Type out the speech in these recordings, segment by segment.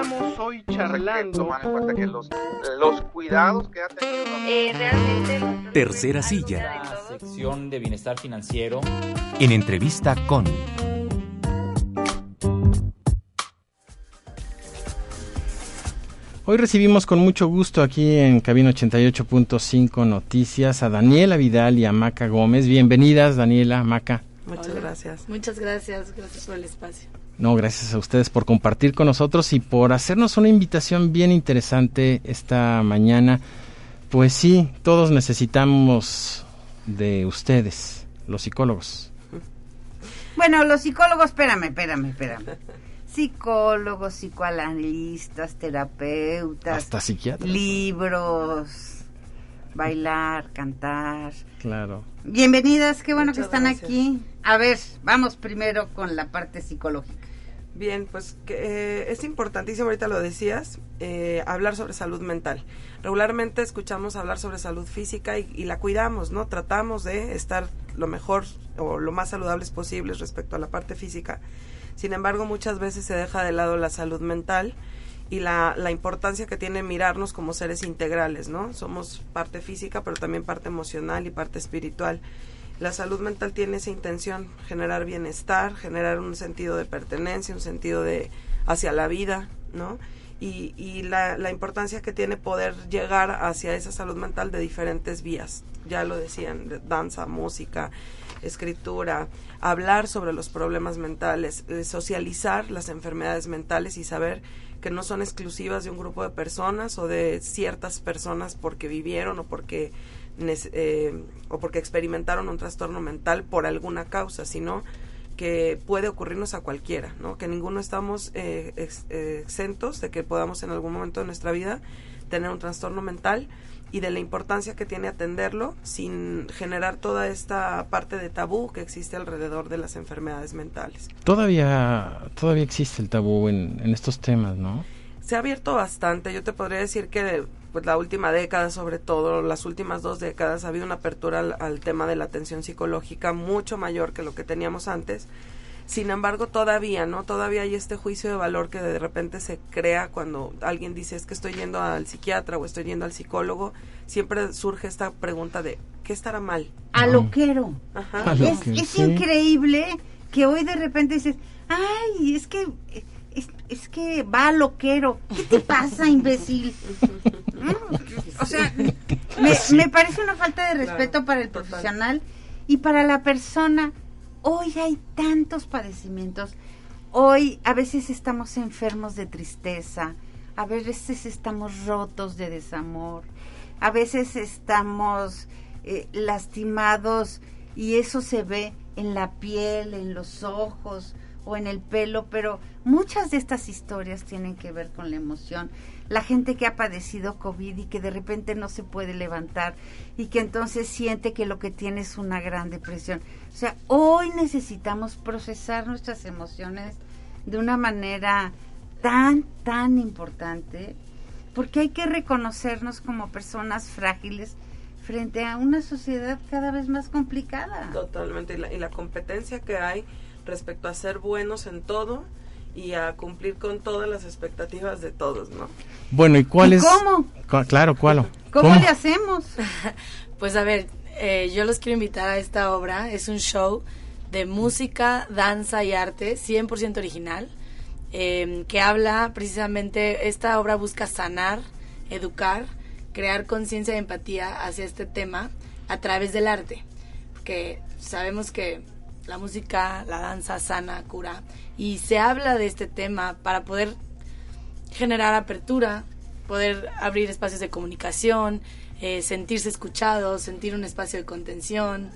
Estamos hoy charlando. Tomar en cuenta que los, los cuidados que ha tenido. Eh, realmente. Tercera silla. La sección de bienestar financiero. En entrevista con. Hoy recibimos con mucho gusto aquí en Cabina 88.5 Noticias a Daniela Vidal y a Maca Gómez. Bienvenidas, Daniela, Maca. Muchas gracias. Muchas gracias, gracias por el espacio. No, gracias a ustedes por compartir con nosotros y por hacernos una invitación bien interesante esta mañana. Pues sí, todos necesitamos de ustedes, los psicólogos. Bueno, los psicólogos, espérame, espérame, espérame. Psicólogos, psicoanalistas, terapeutas. Hasta psiquiatras. Libros, bailar, cantar. Claro. Bienvenidas, qué bueno Muchas que están gracias. aquí. A ver, vamos primero con la parte psicológica. Bien, pues que, eh, es importantísimo, ahorita lo decías, eh, hablar sobre salud mental. Regularmente escuchamos hablar sobre salud física y, y la cuidamos, ¿no? Tratamos de estar lo mejor o lo más saludables posibles respecto a la parte física. Sin embargo, muchas veces se deja de lado la salud mental y la, la importancia que tiene mirarnos como seres integrales, ¿no? Somos parte física, pero también parte emocional y parte espiritual. La salud mental tiene esa intención, generar bienestar, generar un sentido de pertenencia, un sentido de hacia la vida, ¿no? Y, y la, la importancia que tiene poder llegar hacia esa salud mental de diferentes vías. Ya lo decían, de danza, música, escritura, hablar sobre los problemas mentales, eh, socializar las enfermedades mentales y saber que no son exclusivas de un grupo de personas o de ciertas personas porque vivieron o porque eh, o porque experimentaron un trastorno mental por alguna causa, sino que puede ocurrirnos a cualquiera, ¿no? Que ninguno estamos eh, ex- eh, exentos de que podamos en algún momento de nuestra vida tener un trastorno mental y de la importancia que tiene atenderlo sin generar toda esta parte de tabú que existe alrededor de las enfermedades mentales. Todavía, todavía existe el tabú en, en estos temas, ¿no? Se ha abierto bastante. Yo te podría decir que pues la última década, sobre todo las últimas dos décadas, ha habido una apertura al, al tema de la atención psicológica mucho mayor que lo que teníamos antes. Sin embargo, todavía, ¿no? Todavía hay este juicio de valor que de repente se crea cuando alguien dice es que estoy yendo al psiquiatra o estoy yendo al psicólogo. Siempre surge esta pregunta de ¿qué estará mal? A lo quiero. Ajá. A lo Es, que es sí. increíble que hoy de repente dices, ay, es que es, es que va a loquero. ¿Qué te pasa, imbécil? O sea, me, me parece una falta de respeto Claro, para el total. profesional y para la persona. Hoy hay tantos padecimientos. Hoy a veces estamos enfermos de tristeza, a veces estamos rotos de desamor, a veces estamos eh, lastimados y eso se ve en la piel, en los ojos o en el pelo, pero muchas de estas historias tienen que ver con la emoción. La gente que ha padecido COVID y que de repente no se puede levantar y que entonces siente que lo que tiene es una gran depresión. O sea, hoy necesitamos procesar nuestras emociones de una manera tan, tan importante, porque hay que reconocernos como personas frágiles frente a una sociedad cada vez más complicada. Totalmente. Y la, y la competencia que hay respecto a ser buenos en todo y a cumplir con todas las expectativas de todos, ¿no? Bueno, ¿y cuál ¿Y es? cómo? Cu- Claro, ¿cuál? ¿Cómo, le hacemos? Pues a ver, eh, yo los quiero invitar a esta obra. Es un show de música, danza y arte, 100% original, eh, que habla precisamente, esta obra busca sanar, educar, crear conciencia y empatía hacia este tema a través del arte. Porque sabemos que la música, la danza sana, cura. Y se habla de este tema para poder generar apertura, poder abrir espacios de comunicación, eh, sentirse escuchados, sentir un espacio de contención.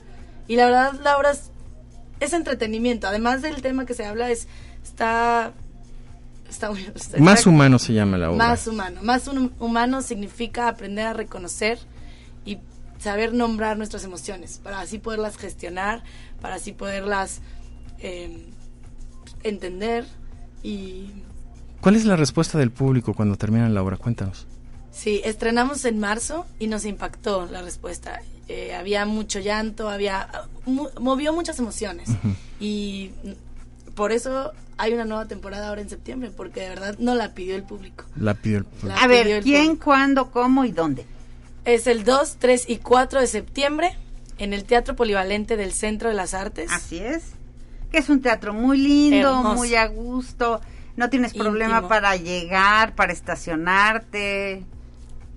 Y la verdad, la es, es entretenimiento. Además del tema que se habla, es está... está, está- Más humano se llama la obra. Más humano. Más un- humano significa aprender a reconocer y saber nombrar nuestras emociones, para así poderlas gestionar, para así poderlas eh, entender y ¿Cuál es la respuesta del público cuando terminan la obra? Cuéntanos. Sí, estrenamos en marzo y nos impactó la respuesta. Eh, había mucho llanto, había mu- movió muchas emociones y por eso hay una nueva temporada ahora en septiembre, porque de verdad no la pidió el público. La pidió el La A ver, ¿quién, público. cuándo, cómo y dónde? Es el 2, 3 y 4 de septiembre en el Teatro Polivalente del Centro de las Artes. Así es. Que es un teatro muy lindo, Hermoso. muy a gusto. No tienes problema Íntimo. para llegar, para estacionarte.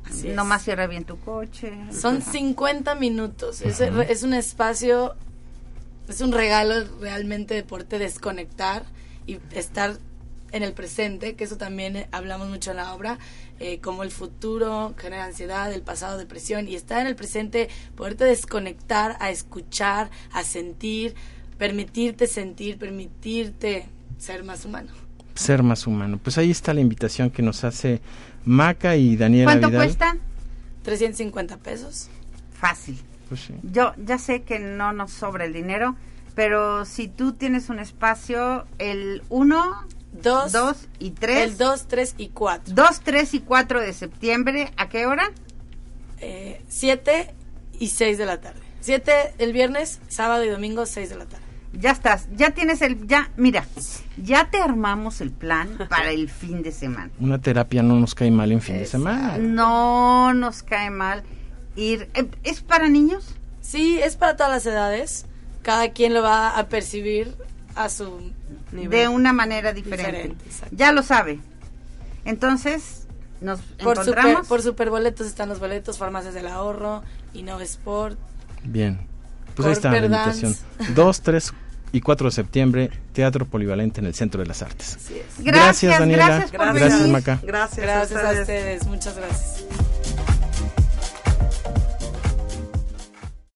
Así es. Nomás cierra bien tu coche. Son 50 minutos. Es, es un espacio, es un regalo realmente de poderte desconectar y estar en el presente, que eso también eh, hablamos mucho en la obra, eh, como el futuro genera ansiedad, el pasado depresión, y estar en el presente, poderte desconectar, a escuchar, a sentir, permitirte sentir, permitirte ser más humano. ser más humano. Pues ahí está la invitación que nos hace Maca y Daniela ¿Cuánto Vidal. cuesta? 350 pesos. Fácil. Pues sí. Yo ya sé que no nos sobra el dinero, pero si tú tienes un espacio, el 1, Dos, 2 y 3. el 2, 3 y 4. 2, 3 y 4 de septiembre, ¿a qué hora? 7 y 6 de la tarde. 7 el viernes, sábado y domingo, 6 de la tarde. Ya estás, ya tienes el, ya, mira, ya te armamos el plan para el fin de semana. Una terapia no nos cae mal en fin de Exacto. semana. No nos cae mal ir. eh, ¿Es para niños? Sí, es para todas las edades. Cada quien lo va a percibir a su Nivel. De una manera diferente. Ya lo sabe. Entonces, nos por super, encontramos. por superboletos están los boletos, farmacias del ahorro, Innova Sport. Bien. Pues ahí está la invitación. Dance. 2, 3 y 4 de septiembre, Teatro Polivalente en el Centro de las Artes. Es. Gracias, Daniela. gracias por Gracias, venir. Maca. Gracias, Gracias a ustedes. ustedes, muchas gracias.